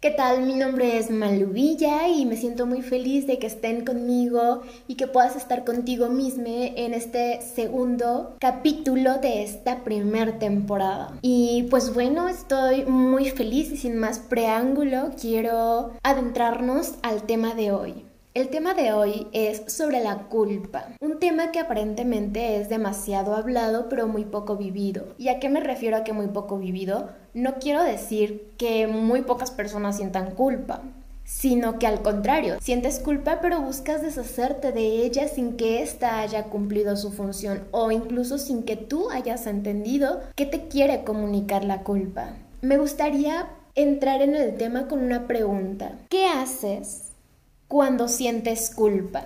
¿Qué tal? Mi nombre es Malubilla y me siento muy feliz de que estén conmigo y que puedas estar contigo misma en este segundo capítulo de esta primer temporada. Y pues bueno, estoy muy feliz y sin más preámbulo quiero adentrarnos al tema de hoy. El tema de hoy es sobre la culpa, un tema que aparentemente es demasiado hablado pero muy poco vivido. ¿Y a qué me refiero a que muy poco vivido? No quiero decir que muy pocas personas sientan culpa, sino que al contrario, sientes culpa pero buscas deshacerte de ella sin que ésta haya cumplido su función o incluso sin que tú hayas entendido qué te quiere comunicar la culpa. Me gustaría entrar en el tema con una pregunta. ¿Qué haces cuando sientes culpa?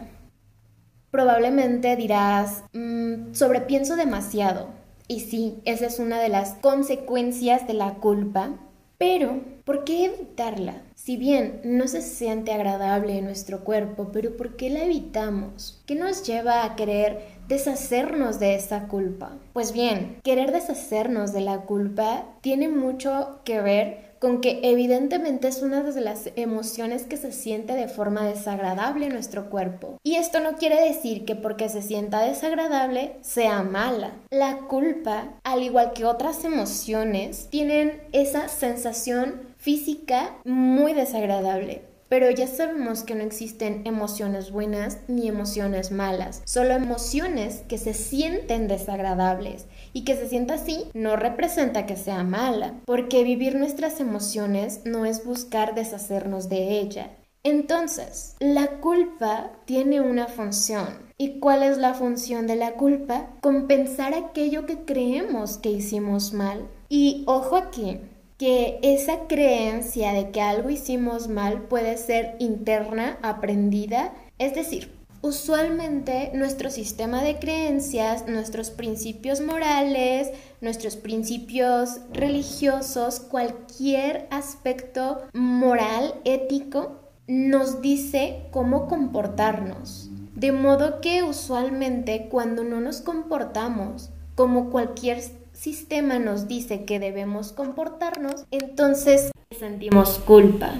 Probablemente dirás, mmm, sobrepienso demasiado. Y sí, esa es una de las consecuencias de la culpa. Pero, ¿por qué evitarla? Si bien no se siente agradable en nuestro cuerpo, pero ¿por qué la evitamos? ¿Qué nos lleva a querer deshacernos de esa culpa? Pues bien, querer deshacernos de la culpa tiene mucho que ver con que evidentemente es una de las emociones que se siente de forma desagradable en nuestro cuerpo. Y esto no quiere decir que porque se sienta desagradable sea mala. La culpa, al igual que otras emociones, tienen esa sensación física muy desagradable. Pero ya sabemos que no existen emociones buenas ni emociones malas, solo emociones que se sienten desagradables y que se sienta así no representa que sea mala, porque vivir nuestras emociones no es buscar deshacernos de ella. Entonces, la culpa tiene una función. ¿Y cuál es la función de la culpa? Compensar aquello que creemos que hicimos mal. Y ojo aquí, que esa creencia de que algo hicimos mal puede ser interna, aprendida, es decir, Usualmente nuestro sistema de creencias, nuestros principios morales, nuestros principios religiosos, cualquier aspecto moral, ético, nos dice cómo comportarnos. De modo que usualmente cuando no nos comportamos como cualquier sistema nos dice que debemos comportarnos, entonces sentimos culpa.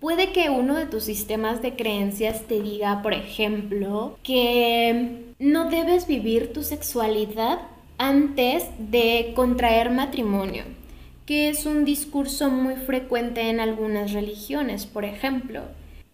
Puede que uno de tus sistemas de creencias te diga, por ejemplo, que no debes vivir tu sexualidad antes de contraer matrimonio, que es un discurso muy frecuente en algunas religiones, por ejemplo.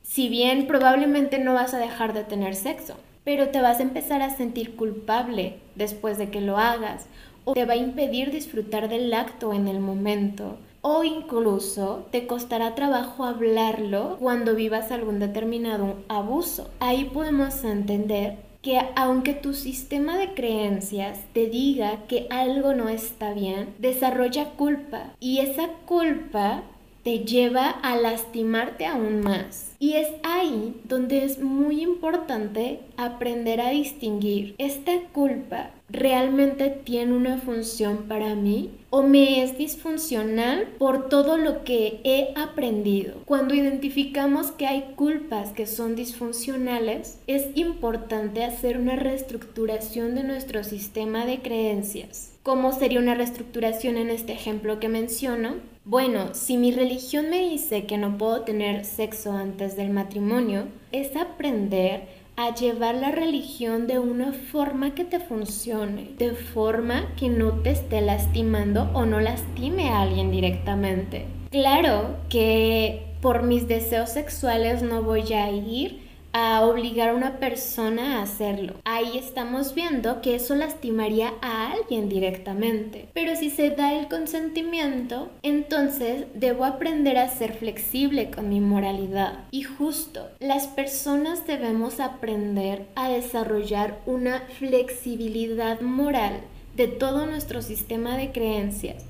Si bien probablemente no vas a dejar de tener sexo, pero te vas a empezar a sentir culpable después de que lo hagas, o te va a impedir disfrutar del acto en el momento o incluso te costará trabajo hablarlo cuando vivas algún determinado abuso. Ahí podemos entender que aunque tu sistema de creencias te diga que algo no está bien, desarrolla culpa y esa culpa te lleva a lastimarte aún más. Y es ahí donde es muy importante aprender a distinguir esta culpa realmente tiene una función para mí o me es disfuncional por todo lo que he aprendido. Cuando identificamos que hay culpas que son disfuncionales, es importante hacer una reestructuración de nuestro sistema de creencias. ¿Cómo sería una reestructuración en este ejemplo que menciono? Bueno, si mi religión me dice que no puedo tener sexo antes del matrimonio, es aprender a llevar la religión de una forma que te funcione, de forma que no te esté lastimando o no lastime a alguien directamente. Claro que por mis deseos sexuales no voy a ir a obligar a una persona a hacerlo. Ahí estamos viendo que eso lastimaría a alguien directamente. Pero si se da el consentimiento, entonces debo aprender a ser flexible con mi moralidad. Y justo, las personas debemos aprender a desarrollar una flexibilidad moral de todo nuestro sistema de creencias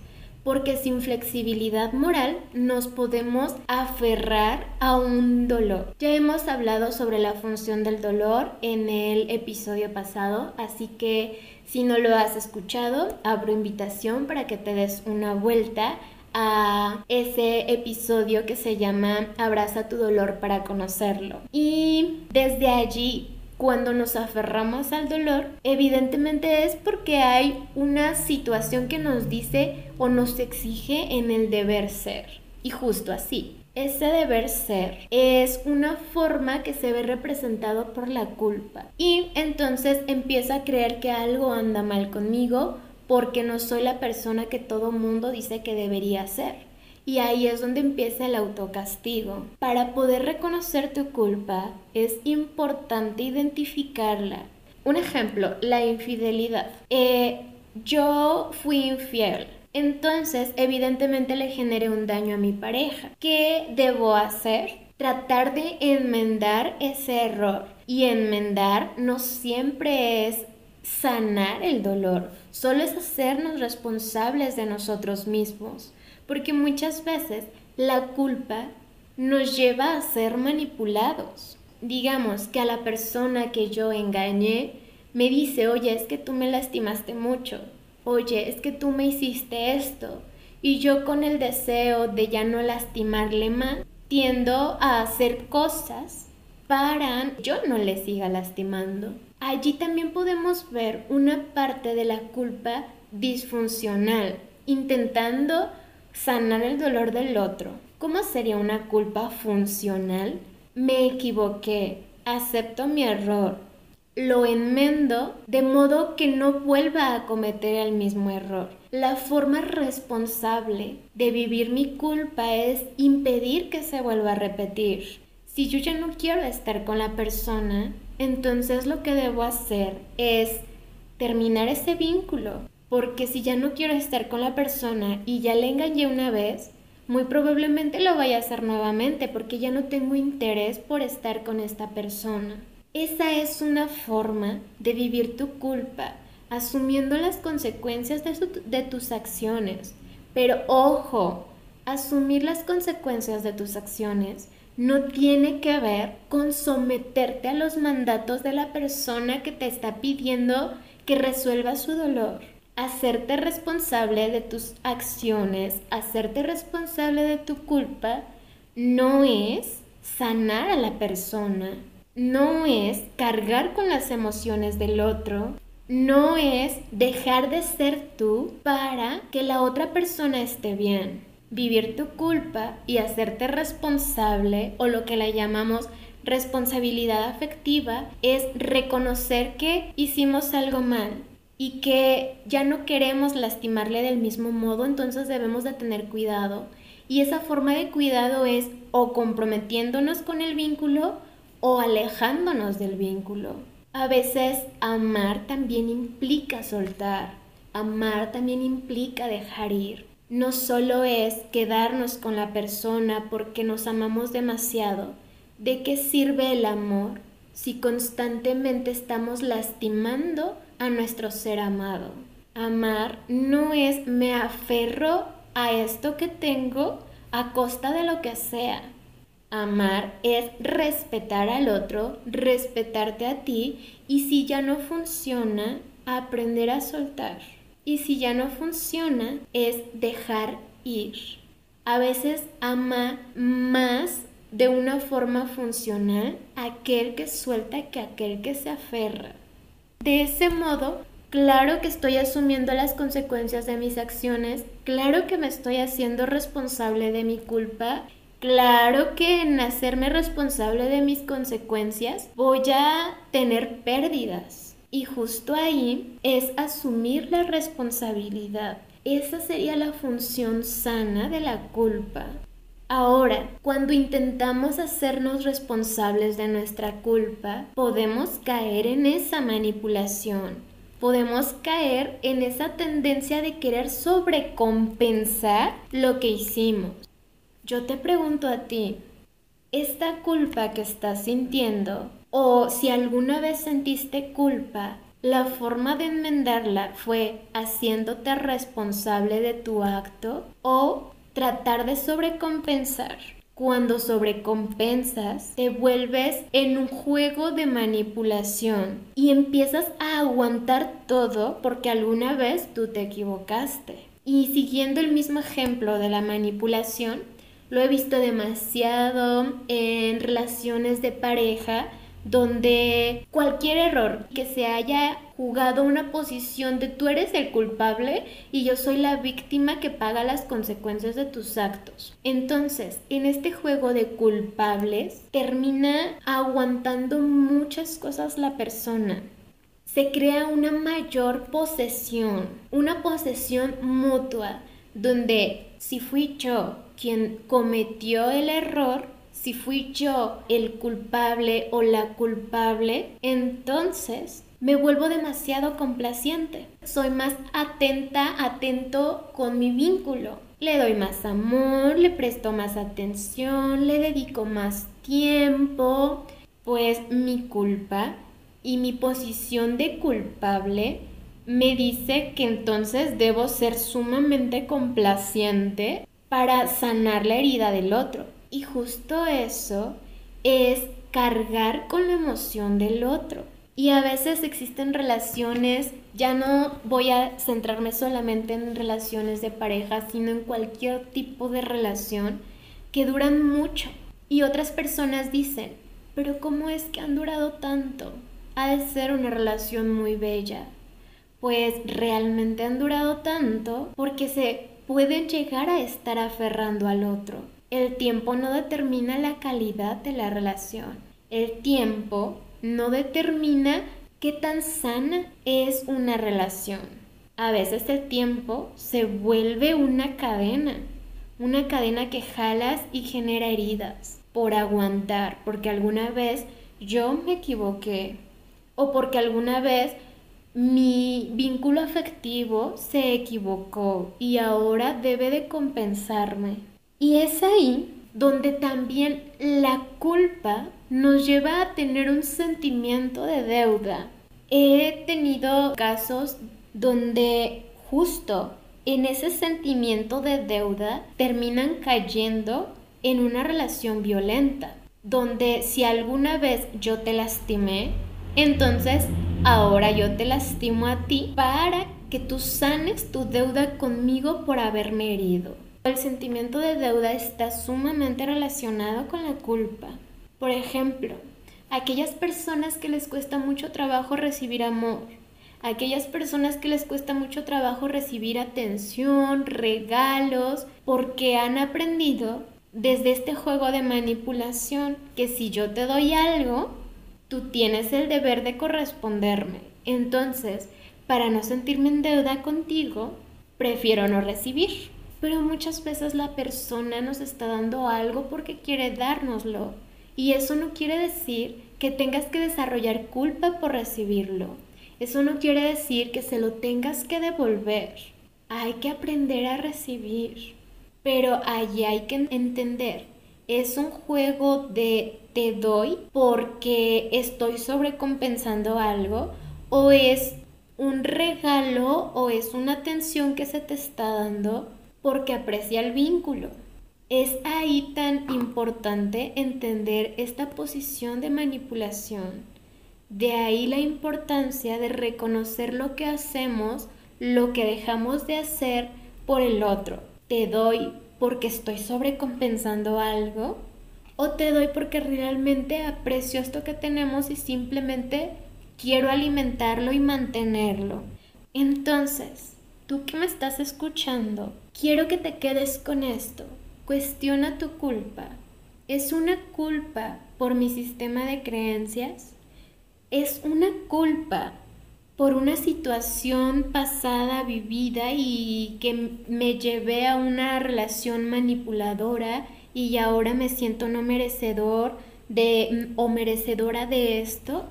porque sin flexibilidad moral nos podemos aferrar a un dolor. Ya hemos hablado sobre la función del dolor en el episodio pasado, así que si no lo has escuchado, abro invitación para que te des una vuelta a ese episodio que se llama Abraza tu dolor para conocerlo. Y desde allí cuando nos aferramos al dolor, evidentemente es porque hay una situación que nos dice o nos exige en el deber ser. Y justo así, ese deber ser es una forma que se ve representado por la culpa. Y entonces empieza a creer que algo anda mal conmigo porque no soy la persona que todo mundo dice que debería ser. Y ahí es donde empieza el autocastigo. Para poder reconocer tu culpa es importante identificarla. Un ejemplo, la infidelidad. Eh, yo fui infiel entonces, evidentemente le generé un daño a mi pareja. ¿Qué debo hacer? Tratar de enmendar ese error. Y enmendar no siempre es sanar el dolor, solo es hacernos responsables de nosotros mismos. Porque muchas veces la culpa nos lleva a ser manipulados. Digamos que a la persona que yo engañé me dice, oye, es que tú me lastimaste mucho oye, es que tú me hiciste esto. Y yo con el deseo de ya no lastimarle más, tiendo a hacer cosas para yo no le siga lastimando. Allí también podemos ver una parte de la culpa disfuncional, intentando sanar el dolor del otro. ¿Cómo sería una culpa funcional? Me equivoqué, acepto mi error, lo enmendo de modo que no vuelva a cometer el mismo error. La forma responsable de vivir mi culpa es impedir que se vuelva a repetir. Si yo ya no quiero estar con la persona, entonces lo que debo hacer es terminar ese vínculo. Porque si ya no quiero estar con la persona y ya le engañé una vez, muy probablemente lo vaya a hacer nuevamente porque ya no tengo interés por estar con esta persona. Esa es una forma de vivir tu culpa, asumiendo las consecuencias de, tus acciones. Pero ojo, asumir las consecuencias de tus acciones no tiene que ver con someterte a los mandatos de la persona que te está pidiendo que resuelva su dolor. Hacerte responsable de tus acciones, hacerte responsable de tu culpa, no es sanar a la persona, no es cargar con las emociones del otro, no es dejar de ser tú para que la otra persona esté bien. Vivir tu culpa y hacerte responsable o lo que la llamamos responsabilidad afectiva es reconocer que hicimos algo mal y que ya no queremos lastimarle del mismo modo, entonces debemos de tener cuidado. Y esa forma de cuidado es o comprometiéndonos con el vínculo o alejándonos del vínculo. A veces amar también implica soltar, amar también implica dejar ir. No solo es quedarnos con la persona porque nos amamos demasiado. ¿De qué sirve el amor si constantemente estamos lastimando a nuestro ser amado? Amar no es me aferro a esto que tengo a costa de lo que sea. Amar es respetar al otro, respetarte a ti y si ya no funciona, aprender a soltar. Y si ya no funciona, es dejar ir. A veces ama más de una forma funcional aquel que suelta que aquel que se aferra. De ese modo, claro que estoy asumiendo las consecuencias de mis acciones, claro que me estoy haciendo responsable de mi culpa Claro que en hacerme responsable de mis consecuencias voy a tener pérdidas. Y justo ahí es asumir la responsabilidad. Esa sería la función sana de la culpa. Ahora, cuando intentamos hacernos responsables de nuestra culpa, podemos caer en esa manipulación. Podemos caer en esa tendencia de querer sobrecompensar lo que hicimos. Yo te pregunto a ti, esta culpa que estás sintiendo, o si alguna vez sentiste culpa, la forma de enmendarla fue haciéndote responsable de tu acto o tratar de sobrecompensar. Cuando sobrecompensas, te vuelves en un juego de manipulación y empiezas a aguantar todo porque alguna vez tú te equivocaste. Y siguiendo el mismo ejemplo de la manipulación, lo he visto demasiado en relaciones de pareja donde cualquier error que se haya jugado una posición de tú eres el culpable y yo soy la víctima que paga las consecuencias de tus actos. Entonces, en este juego de culpables termina aguantando muchas cosas la persona. Se crea una mayor posesión, una posesión mutua, donde si fui yo quien cometió el error, si fui yo el culpable o la culpable, entonces me vuelvo demasiado complaciente. Soy más atenta, atento con mi vínculo. Le doy más amor, le presto más atención, le dedico más tiempo, pues mi culpa y mi posición de culpable me dice que entonces debo ser sumamente complaciente para sanar la herida del otro. Y justo eso es cargar con la emoción del otro. Y a veces existen relaciones, ya no voy a centrarme solamente en relaciones de pareja, sino en cualquier tipo de relación que duran mucho. Y otras personas dicen, pero ¿cómo es que han durado tanto? Ha de ser una relación muy bella. Pues realmente han durado tanto porque se pueden llegar a estar aferrando al otro el tiempo no determina la calidad de la relación. El tiempo no determina qué tan sana es una relación. A veces el tiempo se vuelve una cadena, una cadena que jalas y genera heridas por aguantar, porque alguna vez yo me equivoqué o porque alguna vez mi vínculo afectivo se equivocó y ahora debe de compensarme. Y es ahí donde también la culpa nos lleva a tener un sentimiento de deuda. He tenido casos donde justo en ese sentimiento de deuda terminan cayendo en una relación violenta, donde si alguna vez yo te lastimé, entonces ahora yo te lastimo a ti para que tú sanes tu deuda conmigo por haberme herido. El sentimiento de deuda está sumamente relacionado con la culpa. Por ejemplo, aquellas personas que les cuesta mucho trabajo recibir amor, aquellas personas que les cuesta mucho trabajo recibir atención, regalos, porque han aprendido desde este juego de manipulación que si yo te doy algo, tú tienes el deber de corresponderme. Entonces, para no sentirme en deuda contigo, prefiero no recibir pero muchas veces la persona nos está dando algo porque quiere dárnoslo. Y eso no quiere decir que tengas que desarrollar culpa por recibirlo. Eso no quiere decir que se lo tengas que devolver. Hay que aprender a recibir. Pero allí hay que entender, es un juego de te doy porque estoy sobrecompensando algo o es un regalo o es una atención que se te está dando porque aprecia el vínculo. Es ahí tan importante entender esta posición de manipulación. De ahí la importancia de reconocer lo que hacemos, lo que dejamos de hacer por el otro. Te doy porque estoy sobrecompensando algo o te doy porque realmente aprecio esto que tenemos y simplemente quiero alimentarlo y mantenerlo. Entonces, tú que me estás escuchando, quiero que te quedes con esto. Cuestiona tu culpa. ¿Es una culpa por mi sistema de creencias? ¿Es una culpa por una situación pasada vivida y que me llevé a una relación manipuladora y ahora me siento no merecedor de o merecedora de esto?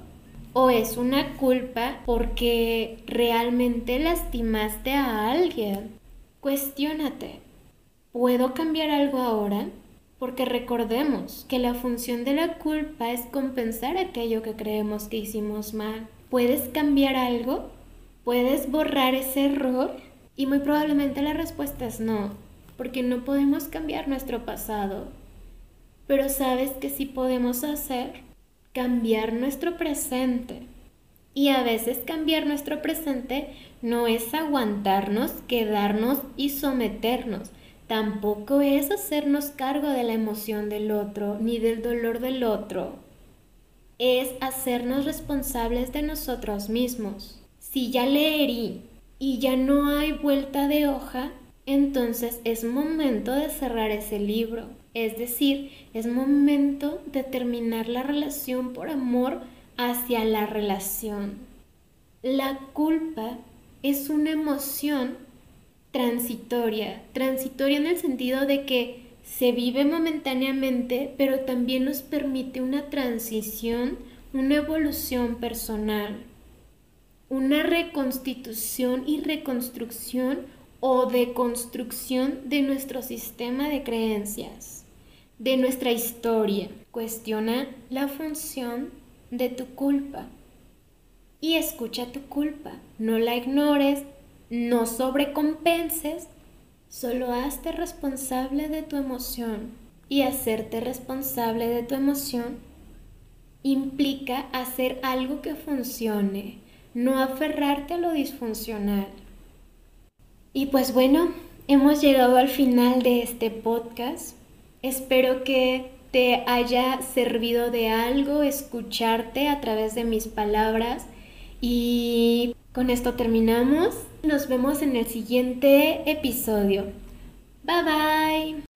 o es una culpa porque realmente lastimaste a alguien. Cuestiónate, ¿puedo cambiar algo ahora? Porque recordemos que la función de la culpa es compensar aquello que creemos que hicimos mal. ¿Puedes cambiar algo? ¿Puedes borrar ese error? Y muy probablemente la respuesta es no, porque no podemos cambiar nuestro pasado. Pero sabes que sí podemos hacer cambiar nuestro presente. Y a veces cambiar nuestro presente no es aguantarnos, quedarnos y someternos. Tampoco es hacernos cargo de la emoción del otro ni del dolor del otro. es hacernos responsables de nosotros mismos. Si ya le y ya no hay vuelta de hoja, entonces es momento de cerrar ese libro. Es decir, es momento de terminar la relación por amor hacia la relación. La culpa es una emoción transitoria, transitoria en el sentido de que se vive momentáneamente, pero también nos permite una transición, una evolución personal, una reconstitución y reconstrucción o deconstrucción de nuestro sistema de creencias, de nuestra historia. Cuestiona la función de tu culpa y escucha tu culpa. No la ignores, no sobrecompenses, solo hazte responsable de tu emoción. Y hacerte responsable de tu emoción implica hacer algo que funcione, no aferrarte a lo disfuncional. Y pues bueno, hemos llegado al final de este podcast. Espero que te haya servido de algo escucharte a través de mis palabras y con esto terminamos. Nos vemos en el siguiente episodio. Bye bye.